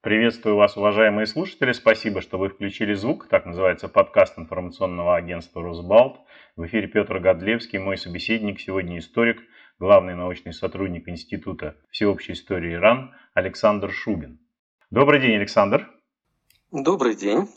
Приветствую вас, уважаемые слушатели. Спасибо, что вы включили звук. Так называется подкаст информационного агентства «Росбалт». В эфире Петр Годлевский, мой собеседник, сегодня историк, главный научный сотрудник Института всеобщей истории Иран Александр Шубин. Добрый день, Александр. Добрый день.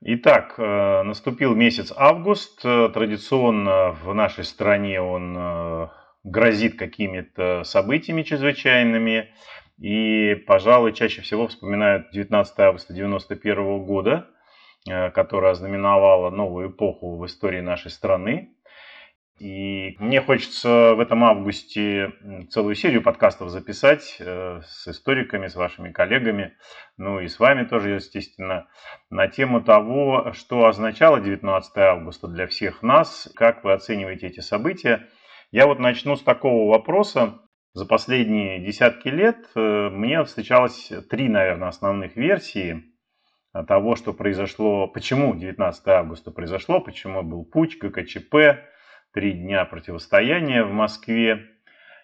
Итак, э, наступил месяц август. Традиционно в нашей стране он э, грозит какими-то событиями чрезвычайными. И, пожалуй, чаще всего вспоминают 19 августа 1991 года, э, которое ознаменовало новую эпоху в истории нашей страны. И мне хочется в этом августе целую серию подкастов записать э, с историками, с вашими коллегами, ну и с вами тоже, естественно, на тему того, что означало 19 августа для всех нас, как вы оцениваете эти события. Я вот начну с такого вопроса. За последние десятки лет э, мне встречалось три, наверное, основных версии того, что произошло, почему 19 августа произошло, почему был путь, ГКЧП, три дня противостояния в Москве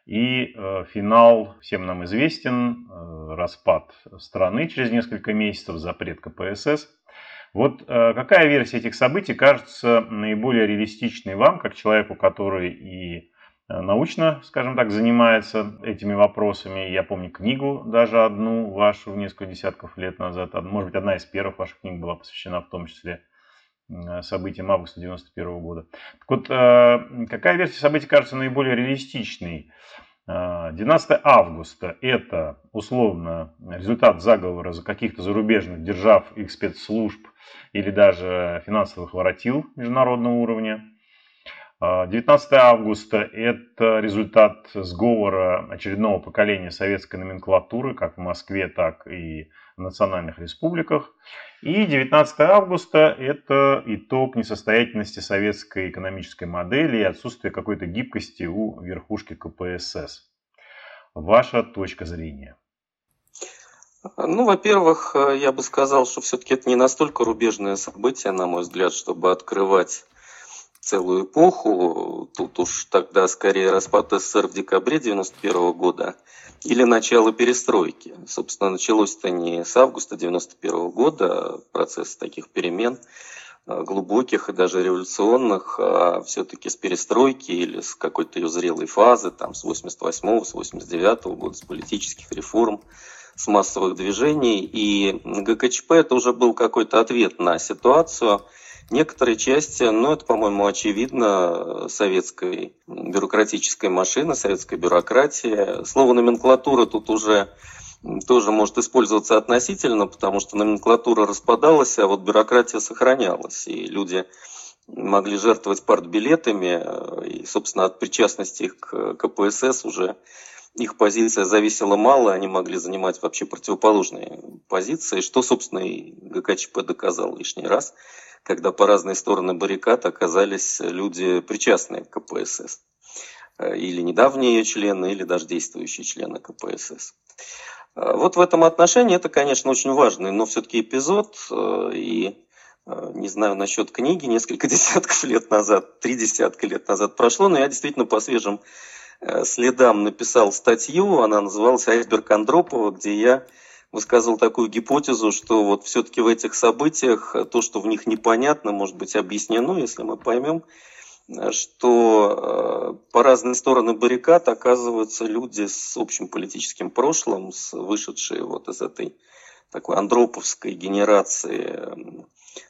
и э, финал всем нам известен, э, распад страны через несколько месяцев, запрет КПСС. Вот какая версия этих событий кажется наиболее реалистичной вам, как человеку, который и научно, скажем так, занимается этими вопросами. Я помню книгу даже одну вашу несколько десятков лет назад. Может быть, одна из первых ваших книг была посвящена в том числе э, событиям августа 91 года. Так вот, э, какая версия событий кажется наиболее реалистичной? 12 августа – это условно результат заговора за каких-то зарубежных держав, их спецслужб или даже финансовых воротил международного уровня. 19 августа – это результат сговора очередного поколения советской номенклатуры, как в Москве, так и в национальных республиках. И 19 августа – это итог несостоятельности советской экономической модели и отсутствие какой-то гибкости у верхушки КПСС. Ваша точка зрения? Ну, во-первых, я бы сказал, что все-таки это не настолько рубежное событие, на мой взгляд, чтобы открывать целую эпоху. Тут уж тогда скорее распад СССР в декабре 91 года или начало перестройки. Собственно, началось это не с августа 91 года, процесс таких перемен а, глубоких и даже революционных, а все-таки с перестройки или с какой-то ее зрелой фазы, там, с 88 с 89 года, с политических реформ, с массовых движений. И ГКЧП это уже был какой-то ответ на ситуацию – Некоторые части, ну это, по-моему, очевидно, советской бюрократической машины, советской бюрократии. Слово номенклатура тут уже тоже может использоваться относительно, потому что номенклатура распадалась, а вот бюрократия сохранялась. И люди могли жертвовать партбилетами, и, собственно, от причастности их к КПСС уже их позиция зависела мало, они могли занимать вообще противоположные позиции, что, собственно, и ГКЧП доказал лишний раз – когда по разные стороны баррикад оказались люди, причастные к КПСС. Э, или недавние ее члены, или даже действующие члены КПСС. Э, вот в этом отношении это, конечно, очень важный, но все-таки эпизод. Э, и не знаю насчет книги, несколько десятков лет назад, три десятка лет назад прошло, но я действительно по свежим следам написал статью, она называлась «Айсберг Андропова», где я высказывал такую гипотезу, что вот все-таки в этих событиях то, что в них непонятно, может быть объяснено, если мы поймем, что э, по разные стороны баррикад оказываются люди с общим политическим прошлым, с вышедшие вот из этой такой андроповской генерации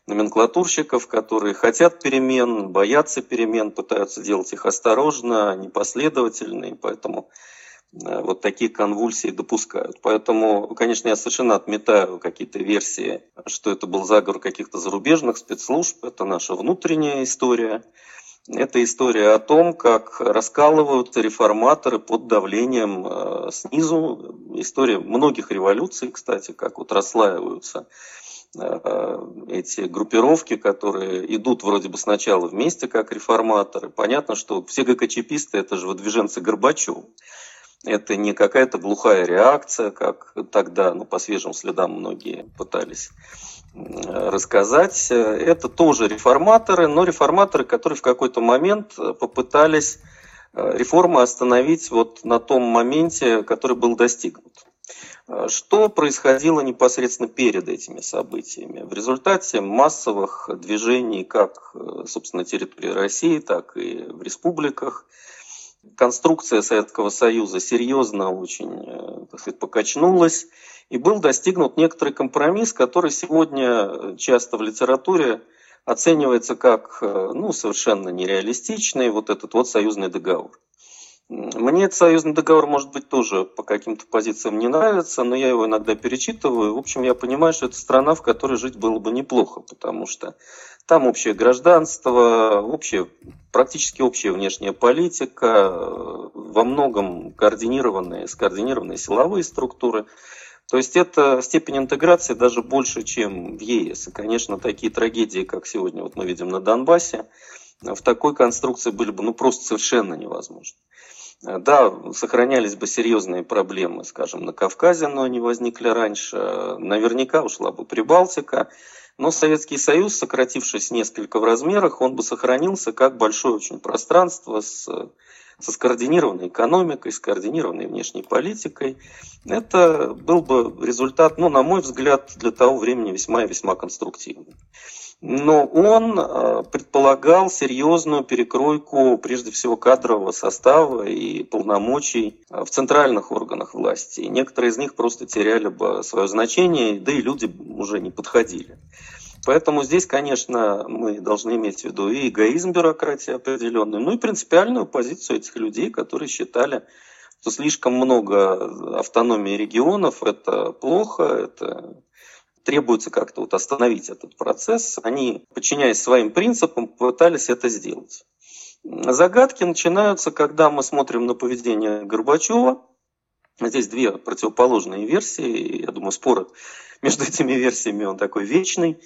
номенклатурщиков, которые хотят перемен, боятся перемен, пытаются делать их осторожно, непоследовательно, и поэтому Э, вот такие конвульсии допускают. Поэтому, конечно, я совершенно отметаю какие-то версии, что это был заговор каких-то зарубежных спецслужб. Это наша внутренняя история. Это история о том, как раскалываются реформаторы под давлением э, снизу. История многих революций, кстати, как вот расслаиваются э, эти группировки, которые идут вроде бы сначала вместе как реформаторы. Понятно, что все ГКЧПисты – это же выдвиженцы Горбачева. Это не какая-то глухая реакция, как тогда, ну, по свежим следам многие пытались рассказать. Это тоже реформаторы, но реформаторы, которые в какой-то момент попытались э, реформы остановить вот на том моменте, который был достигнут. Что происходило непосредственно перед этими событиями? В результате массовых движений как, собственно, на территории России, так и в республиках, конструкция Советского Союза серьезно очень так сказать, покачнулась, и был достигнут некоторый компромисс, который сегодня часто в литературе оценивается как ну, совершенно нереалистичный, вот этот вот союзный договор. Мне этот союзный договор, может быть, тоже по каким-то позициям не нравится, но я его иногда перечитываю. В общем, я понимаю, что это страна, в которой жить было бы неплохо, потому что там общее гражданство, общее, практически общая внешняя политика, во многом координированные, скоординированные силовые структуры. То есть это степень интеграции даже больше, чем в ЕС. И, конечно, такие трагедии, как сегодня вот мы видим на Донбассе, в такой конструкции были бы ну, просто совершенно невозможны. Да, сохранялись бы серьезные проблемы, скажем, на Кавказе, но они возникли раньше. Наверняка ушла бы Прибалтика. Но Советский Союз, сократившись несколько в размерах, он бы сохранился как большое очень пространство с, со скоординированной экономикой, скоординированной внешней политикой. Это был бы результат, ну, на мой взгляд, для того времени весьма и весьма конструктивный но он э, предполагал серьезную перекройку, прежде всего, кадрового состава и полномочий э, в центральных органах власти. И некоторые из них просто теряли бы свое значение, да и люди уже не подходили. Поэтому здесь, конечно, мы должны иметь в виду и эгоизм бюрократии определенный, ну и принципиальную позицию этих людей, которые считали, что слишком много автономии регионов – это плохо, это требуется как-то вот остановить этот процесс. Они, подчиняясь своим принципам, пытались это сделать. Загадки начинаются, когда мы смотрим на поведение Горбачева. Здесь две противоположные версии. Я думаю, спор между этими версиями он такой вечный.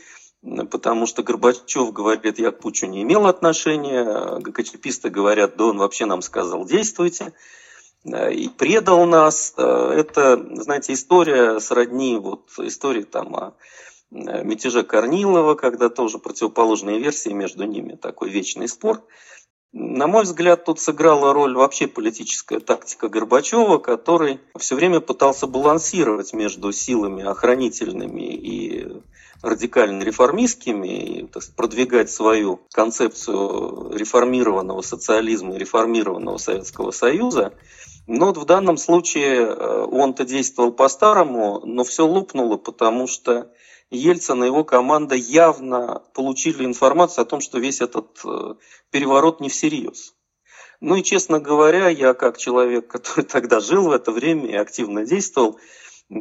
Потому что Горбачев говорит, я к Путчу не имел отношения, ГКЧПисты говорят, да он вообще нам сказал, действуйте. Э, и предал нас. Э, это, знаете, история сродни вот истории там о э, мятеже Корнилова, когда тоже противоположные версии между ними, такой вечный спор. На мой взгляд, тут сыграла роль вообще политическая тактика Горбачева, который все время пытался балансировать между силами охранительными и радикально реформистскими, и так сказать, продвигать свою концепцию реформированного социализма и реформированного Советского Союза – но вот в данном случае э, он-то действовал по-старому, но все лопнуло, потому что Ельцин и его команда явно получили информацию о том, что весь этот э, переворот не всерьез. Ну и, честно говоря, я как человек, который тогда жил в это время и активно действовал,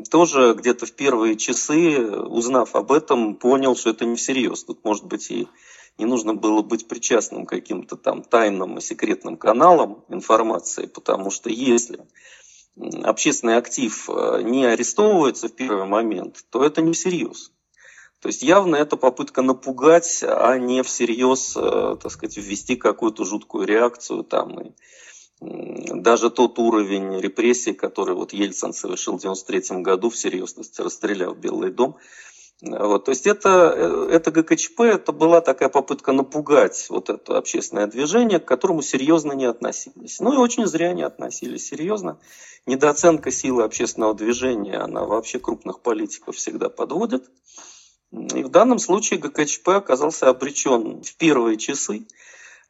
тоже где-то в первые часы, узнав об этом, понял, что это не всерьез. Тут может быть и не нужно было быть причастным к каким-то там тайным и секретным каналам информации, потому что если общественный актив э, не арестовывается в первый момент, то это не всерьез. То есть явно это попытка напугать, а не всерьез, э, так сказать, ввести какую-то жуткую реакцию там и даже тот уровень репрессий, который вот Ельцин совершил в 1993 году в серьезности, расстреляв Белый дом, вот, то есть это, э, это ГКЧП, это была такая попытка напугать вот это общественное движение, к которому серьезно не относились. Ну и очень зря не относились серьезно. Недооценка силы общественного движения, она вообще крупных политиков всегда подводит. И в данном случае ГКЧП оказался обречен в первые часы.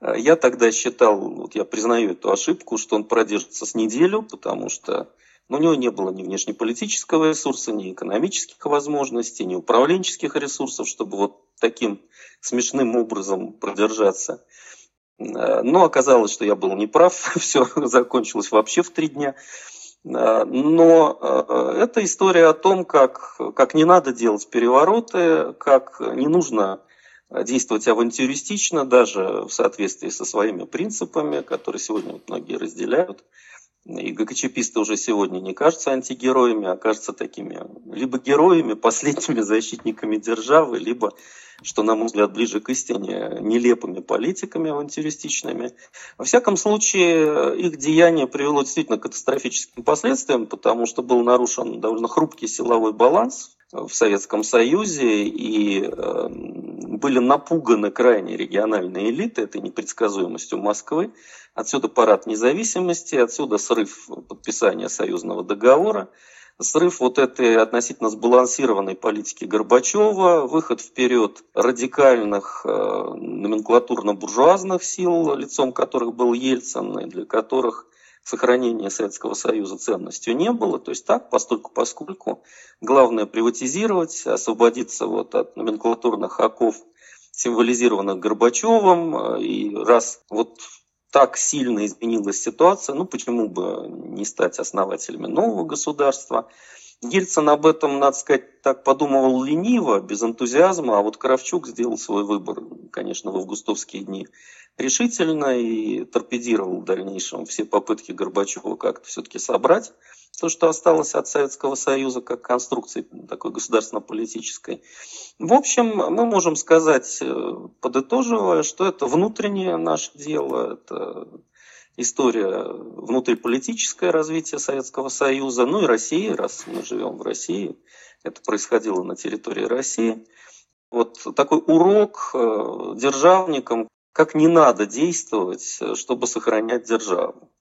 Я тогда считал, вот я признаю эту ошибку, что он продержится с неделю, потому что но у него не было ни внешнеполитического ресурса, ни экономических возможностей, ни управленческих ресурсов, чтобы вот таким смешным образом продержаться. Но оказалось, что я был неправ, все закончилось вообще в три дня. Но э, это история о том, как, как не надо делать перевороты, как не нужно действовать авантюристично, даже в соответствии со своими принципами, которые сегодня многие разделяют. И ГКЧПисты уже сегодня не кажутся антигероями, а кажутся такими либо героями, последними защитниками державы, либо, что, на мой взгляд, ближе к истине, нелепыми политиками авантюристичными. Во всяком случае, их деяние привело действительно к катастрофическим последствиям, потому что был нарушен довольно хрупкий силовой баланс в Советском Союзе, и э, были напуганы крайне региональные элиты этой непредсказуемостью Москвы. Отсюда парад независимости, отсюда срыв подписания союзного договора, срыв вот этой относительно сбалансированной политики Горбачева, выход вперед радикальных э, номенклатурно-буржуазных сил, лицом которых был Ельцин, и для которых сохранение Советского Союза ценностью не было. То есть так, постольку поскольку, главное приватизировать, освободиться вот от номенклатурных оков, символизированных Горбачевым. И раз вот так сильно изменилась ситуация, ну почему бы не стать основателями нового государства. Ельцин об этом, надо сказать, так подумывал лениво, без энтузиазма, а вот Кравчук сделал свой выбор, конечно, в августовские дни решительно и торпедировал в дальнейшем все попытки Горбачева как-то все-таки собрать то, что осталось от Советского Союза как конструкции такой государственно-политической. В общем, мы можем сказать, э, подытоживая, что это внутреннее наше дело, это история внутриполитическое развитие Советского Союза, ну и России, раз мы живем в России, это происходило на территории России. Вот такой урок э, державникам, как не надо действовать, э, чтобы сохранять державу.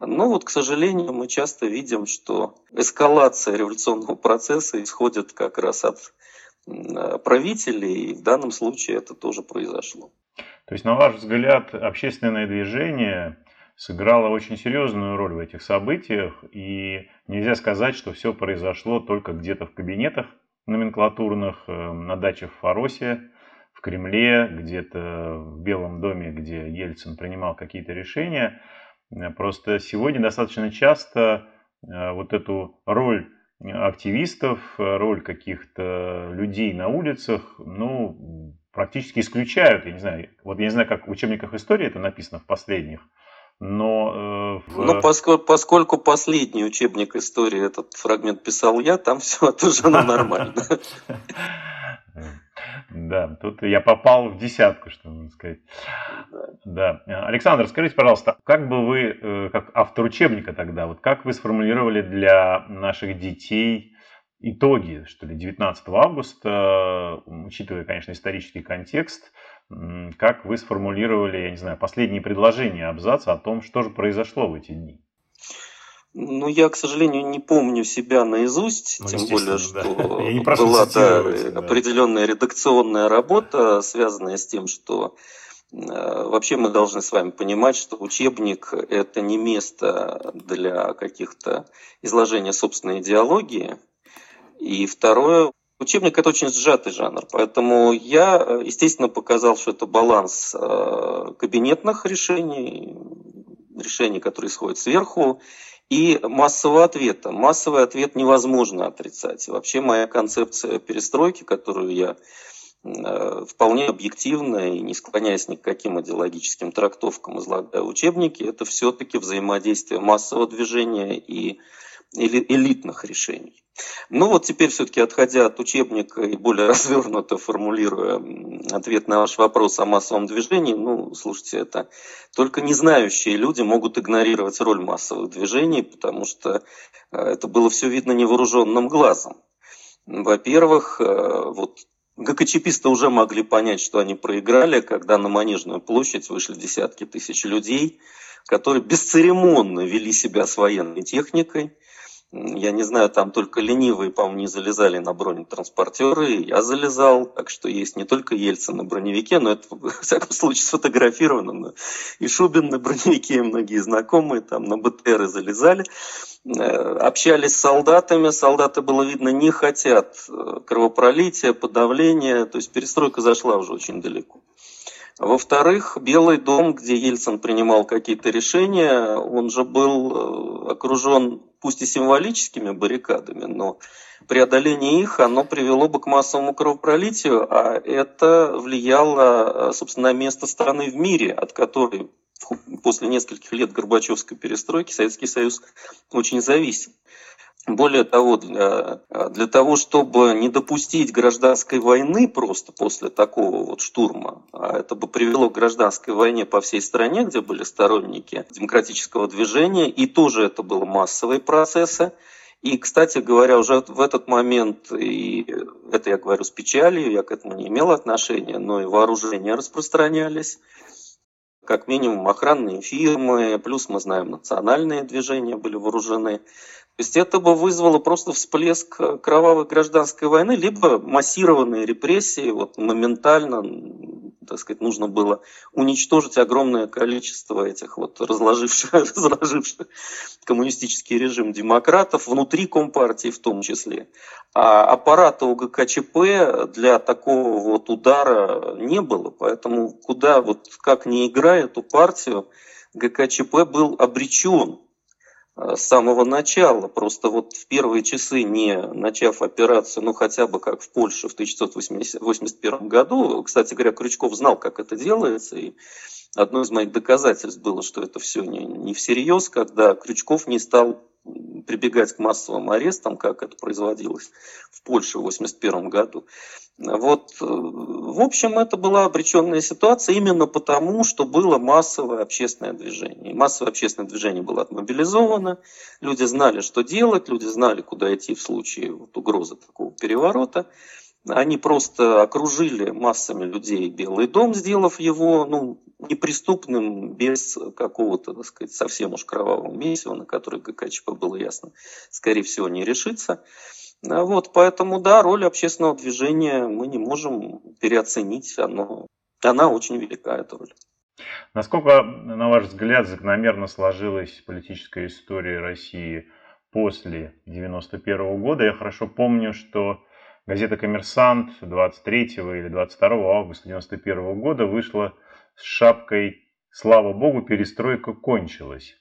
Но вот, к сожалению, мы часто видим, что эскалация революционного процесса исходит как раз от правителей, и в данном случае это тоже произошло. То есть, на ваш взгляд, общественное движение сыграло очень серьезную роль в этих событиях, и нельзя сказать, что все произошло только где-то в кабинетах номенклатурных, э, на дачах в Фаросе, в Кремле, где-то в Белом доме, где Ельцин принимал какие-то решения. Э, просто сегодня достаточно часто э, вот эту роль активистов, роль каких-то людей на улицах, ну, практически исключают. Я не знаю, вот я не знаю, как в учебниках истории это написано в последних, но... Э, в... Ну, поскольку, поскольку последний учебник истории этот фрагмент писал я, там все отражено нормально. Да, тут я попал в десятку, что можно сказать. Да. Александр, скажите, пожалуйста, как бы вы, э, как автор учебника тогда, вот как вы сформулировали для наших детей итоги, что ли, 19 августа, учитывая, конечно, исторический контекст, как вы сформулировали, я не знаю, последние предложения абзаца о том, что же произошло в эти дни? Ну, я, к сожалению, не помню себя наизусть, ну, тем более, что да. была да, да. определенная редакционная работа, связанная с тем, что э, вообще мы должны с вами понимать, что учебник – это не место для каких-то изложения собственной идеологии. И второе, Учебник – это очень сжатый жанр, поэтому я, естественно, показал, что это баланс э, кабинетных решений, решений, которые исходят сверху, и массового ответа. Массовый ответ невозможно отрицать. Вообще моя концепция перестройки, которую я э, вполне объективно и не склоняясь ни к каким идеологическим трактовкам излагаю учебники, это все-таки взаимодействие массового движения и элитных решений. Ну вот теперь все-таки отходя от учебника и более развернуто формулируя ответ на ваш вопрос о массовом движении, ну, слушайте, это только не знающие люди могут игнорировать роль массовых движений, потому что э, это было все видно невооруженным глазом. Во-первых, э, вот ГКЧПисты уже могли понять, что они проиграли, когда на Манежную площадь вышли десятки тысяч людей, которые бесцеремонно вели себя с военной техникой, я не знаю, там только ленивые, по-моему, не залезали на бронетранспортеры. Я залезал, так что есть не только Ельцин на броневике, но это, в всяком случае, сфотографировано. И Шубин на броневике, и многие знакомые там на БТРы залезали. Э, общались с солдатами. Солдаты, было видно, не хотят э, кровопролития, подавления. То есть перестройка зашла уже очень далеко. Во-вторых, Белый дом, где Ельцин принимал какие-то решения, он же был э, окружен пусть и символическими баррикадами, но преодоление их, оно привело бы к массовому кровопролитию, а это влияло, э, собственно, на место страны в мире, от которой после нескольких лет Горбачевской перестройки Советский Союз очень зависим. Более того, для, для того, чтобы не допустить гражданской войны просто после такого вот штурма, а это бы привело к гражданской войне по всей стране, где были сторонники демократического движения, и тоже это были массовые процессы. И, кстати говоря, уже в этот момент, и это я говорю с печалью, я к этому не имел отношения, но и вооружения распространялись как минимум охранные фирмы, плюс мы знаем, национальные движения были вооружены. То есть это бы вызвало просто всплеск э, кровавой гражданской войны, либо массированные репрессии, вот моментально, так сказать, нужно было уничтожить огромное количество этих вот разложивших, разложивших коммунистический режим демократов внутри Компартии в том числе. А аппарата УГКЧП для такого вот удара не было, поэтому куда вот как не играя эту партию, ГКЧП был обречен с самого начала. Просто вот в первые часы, не начав операцию, ну хотя бы как в Польше в 1981 году, кстати говоря, Крючков знал, как это делается, и одно из моих доказательств было, что это все не, не всерьез, когда Крючков не стал прибегать к массовым арестам, как это производилось в Польше в 1981 году. Вот, э, в общем, это была обреченная ситуация именно потому, что было массовое общественное движение. И массовое общественное движение было отмобилизовано, люди знали, что делать, люди знали, куда идти в случае вот угрозы такого переворота. Они просто окружили массами людей Белый дом, сделав его ну, неприступным без какого-то, так сказать, совсем уж кровавого месива, на который ГКЧП было ясно, скорее всего, не решится. А вот, поэтому, да, роль общественного движения мы не можем переоценить. Оно, она очень велика, эта роль. Насколько, на ваш взгляд, закономерно сложилась политическая история России после 1991 года? Я хорошо помню, что газета «Коммерсант» 23 или 22 августа 1991 года вышла с шапкой «Слава Богу, перестройка кончилась»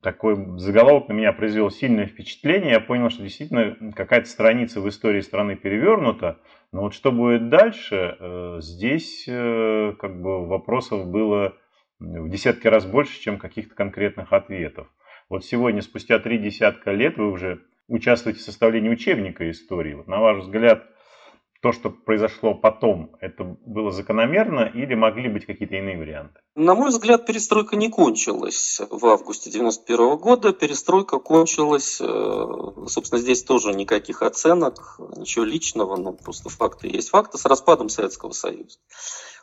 такой заголовок на меня произвел сильное впечатление. Я понял, что действительно какая-то страница в истории страны перевернута. Но вот что будет дальше, э, здесь э, как бы вопросов было в десятки раз больше, чем каких-то конкретных ответов. Вот сегодня, спустя три десятка лет, вы уже участвуете в составлении учебника истории. Вот на ваш взгляд, то, что произошло потом, это было закономерно или могли быть какие-то иные варианты? На мой взгляд, перестройка не кончилась в августе 1991 года. Перестройка кончилась, э, собственно, здесь тоже никаких оценок, ничего личного, но просто факты есть факты, с распадом Советского Союза.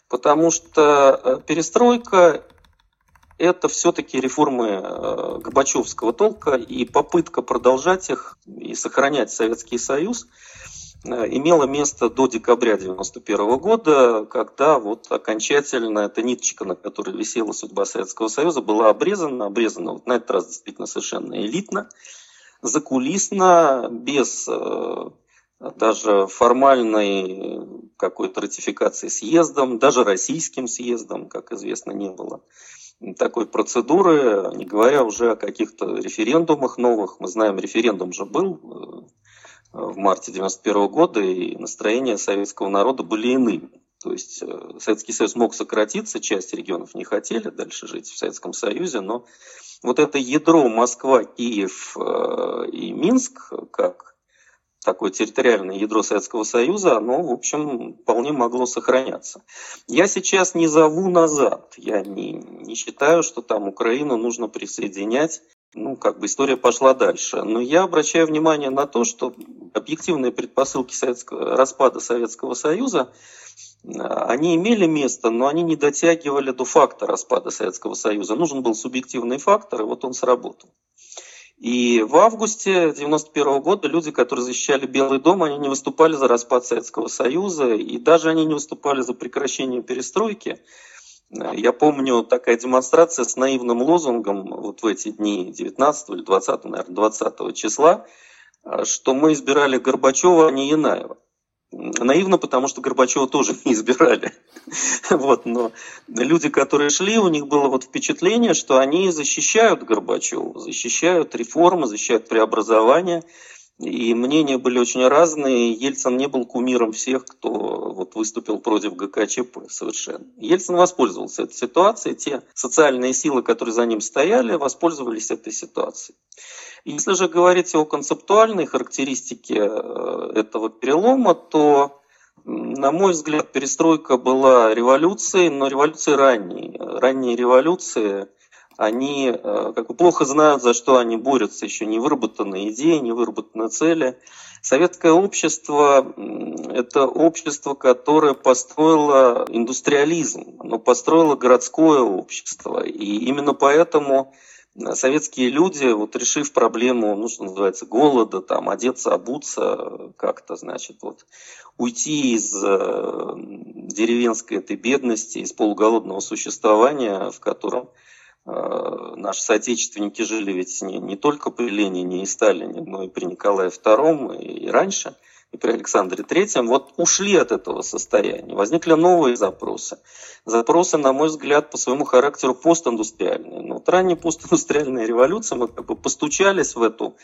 Потому что э, перестройка это все-таки реформы э, Горбачевского толка и попытка продолжать их и сохранять Советский Союз – Э, имело место до декабря 1991 года, когда вот окончательно эта ниточка, на которой висела судьба Советского Союза, была обрезана, обрезана вот на этот раз действительно совершенно элитно, закулисно, без э, даже формальной какой-то ратификации съездом, даже российским съездом, как известно, не было такой процедуры, не говоря уже о каких-то референдумах новых. Мы знаем, референдум же был э, в марте 1991 года, и настроения советского народа были иными. То есть э, Советский Союз мог сократиться, часть регионов не хотели дальше жить в Советском Союзе, но вот это ядро Москва, Киев э, и Минск, как такое территориальное ядро Советского Союза, оно, в общем, вполне могло сохраняться. Я сейчас не зову назад, я не, не считаю, что там Украину нужно присоединять ну, как бы история пошла дальше. Но я обращаю внимание на то, что объективные предпосылки советского, распада Советского Союза, они имели место, но они не дотягивали до факта распада Советского Союза. Нужен был субъективный фактор, и вот он сработал. И в августе 1991 года люди, которые защищали Белый дом, они не выступали за распад Советского Союза, и даже они не выступали за прекращение перестройки. Я помню такая демонстрация с наивным лозунгом вот в эти дни 19 или 20, наверное, 20 числа, что мы избирали Горбачева, а не Янаева. Наивно, потому что Горбачева тоже не избирали. вот, но люди, которые шли, у них было вот впечатление, что они защищают Горбачева, защищают реформы, защищают преобразования. И мнения были очень разные. Ельцин не был кумиром всех, кто вот выступил против ГКЧП совершенно. Ельцин воспользовался этой ситуацией. Те социальные силы, которые за ним стояли, воспользовались этой ситуацией. Если же говорить о концептуальной характеристике э, этого перелома, то, на мой взгляд, перестройка была революцией, но революцией ранней. Ранние революции они э, как бы плохо знают, за что они борются, еще не выработаны идеи, не выработаны цели. Советское общество – это общество, которое построило индустриализм, оно построило городское общество. И именно поэтому советские люди, вот решив проблему, ну, что называется, голода, там, одеться, обуться, как-то, значит, вот, уйти из э, деревенской этой бедности, из полуголодного существования, в котором э, наши соотечественники жили ведь не, не только при Ленине и Сталине, но и при Николае II и, и раньше – и при Александре Третьем, вот ушли от этого состояния. Возникли новые запросы. Запросы, на мой взгляд, по своему характеру постиндустриальные. Но вот ранняя постиндустриальная революция, мы как бы постучались в эту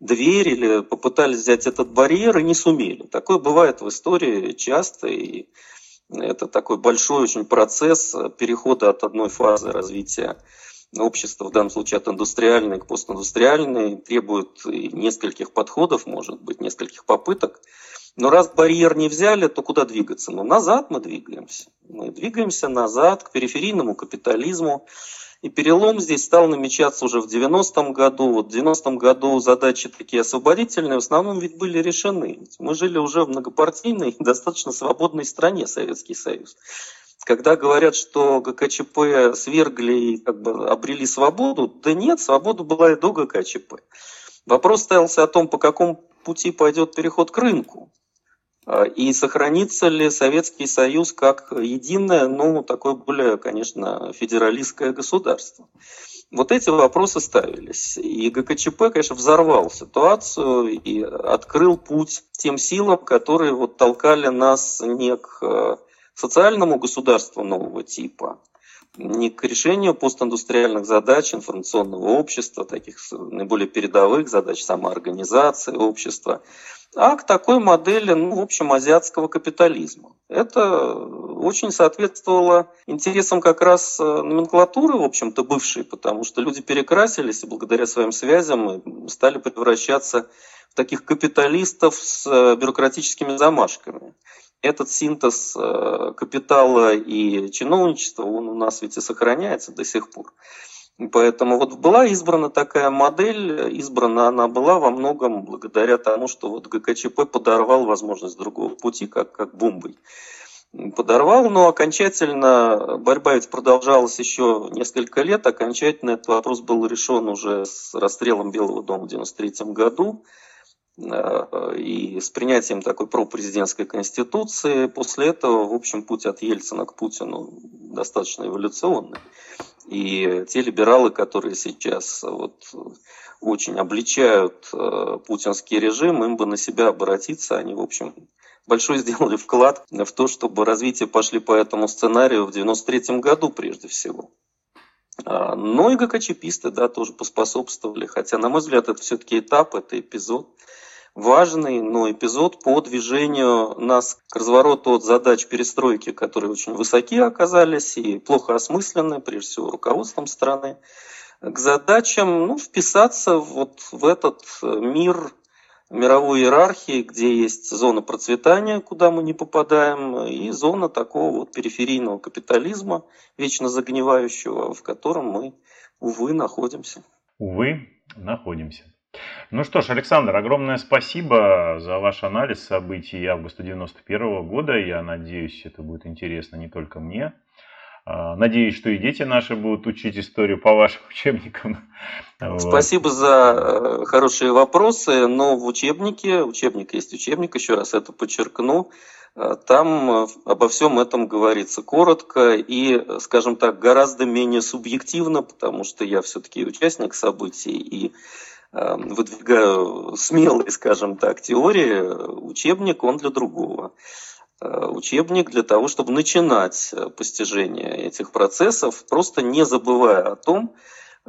дверь или попытались взять этот барьер и не сумели. Такое бывает в истории часто, и это такой большой очень процесс перехода от одной фазы развития общества, в данном случае от индустриальной к постиндустриальной, требует нескольких подходов, может быть, нескольких попыток. Но раз барьер не взяли, то куда двигаться? Ну, назад мы двигаемся. Мы двигаемся назад к периферийному капитализму. И перелом здесь стал намечаться уже в 90-м году. Вот в 90-м году задачи такие освободительные в основном ведь были решены. Мы жили уже в многопартийной, достаточно свободной стране, Советский Союз. Когда говорят, что ГКЧП свергли и как бы обрели свободу, да нет, свобода была и до ГКЧП. Вопрос ставился о том, по какому пути пойдет переход к рынку. А, и сохранится ли Советский Союз как единое, ну, такое более, конечно, федералистское государство. Вот эти вопросы ставились. И ГКЧП, конечно, взорвал ситуацию и открыл путь тем силам, которые вот толкали нас не к социальному государству нового типа, не к решению постиндустриальных задач информационного общества, таких наиболее передовых задач самоорганизации общества, а к такой модели, ну, в общем, азиатского капитализма. Это очень соответствовало интересам как раз э, номенклатуры, в общем-то, бывшей, потому что люди перекрасились и благодаря своим связям стали превращаться в таких капиталистов с э, бюрократическими замашками этот синтез э, капитала и чиновничества, он у нас ведь и сохраняется до сих пор. Поэтому вот была избрана такая модель, избрана она была во многом благодаря тому, что вот ГКЧП подорвал возможность другого пути, как, как бомбой. Подорвал, но окончательно борьба ведь продолжалась еще несколько лет, окончательно этот вопрос был решен уже с расстрелом Белого дома в 1993 году. Э, и с принятием такой пропрезидентской конституции. После этого, в общем, путь от Ельцина к Путину достаточно эволюционный. И те либералы, которые сейчас вот очень обличают э, путинский режим, им бы на себя обратиться. Они, в общем, большой сделали вклад в то, чтобы развитие пошли по этому сценарию в 93 году прежде всего. А, но и ГКЧПисты, да, тоже поспособствовали. Хотя, на мой взгляд, это все-таки этап, это эпизод важный но эпизод по движению нас к развороту от задач перестройки, которые очень высоки оказались и плохо осмыслены, прежде всего, руководством страны, к задачам ну, вписаться вот в этот мир мировой иерархии, где есть зона процветания, куда мы не попадаем, и зона такого вот периферийного капитализма, вечно загнивающего, в котором мы, увы, находимся. Увы, находимся. Ну что ж, Александр, огромное спасибо за ваш анализ событий августа 91 года. Я надеюсь, это будет интересно не только мне. А, надеюсь, что и дети наши будут учить историю по вашим учебникам. Спасибо за э, хорошие вопросы. Но в учебнике, учебник есть учебник, еще раз это подчеркну, э, там э, обо всем этом говорится коротко и, скажем так, гораздо менее субъективно, потому что я все-таки участник событий и выдвигаю смелые, скажем так, теории, учебник он для другого. Э, учебник для того, чтобы начинать э, постижение этих процессов, просто не забывая о том,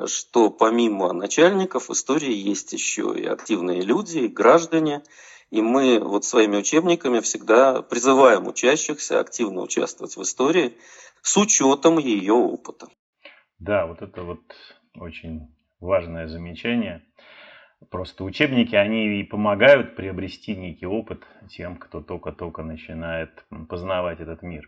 что помимо начальников истории есть еще и активные люди, и граждане, и мы вот своими учебниками всегда призываем учащихся активно участвовать в истории с учетом ее опыта. Да, вот это вот очень важное замечание. Просто учебники, они и помогают приобрести некий опыт тем, кто только-только начинает познавать этот мир.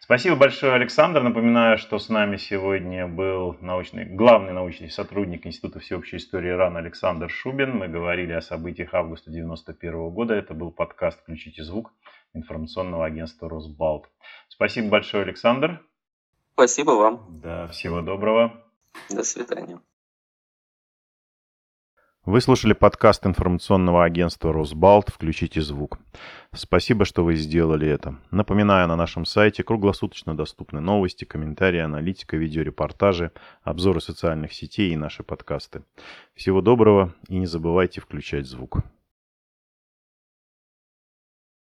Спасибо большое, Александр. Напоминаю, что с нами сегодня был научный, главный научный сотрудник Института всеобщей истории РАН Александр Шубин. Мы говорили о событиях августа 1991 года. Это был подкаст «Включите звук» информационного агентства «Росбалт». Спасибо большое, Александр. Спасибо вам. Да, всего доброго. До свидания. Вы слушали подкаст информационного агентства «Росбалт. Включите звук». Спасибо, что вы сделали это. Напоминаю, на нашем сайте круглосуточно доступны новости, комментарии, аналитика, видеорепортажи, обзоры социальных сетей и наши подкасты. Всего доброго и не забывайте включать звук.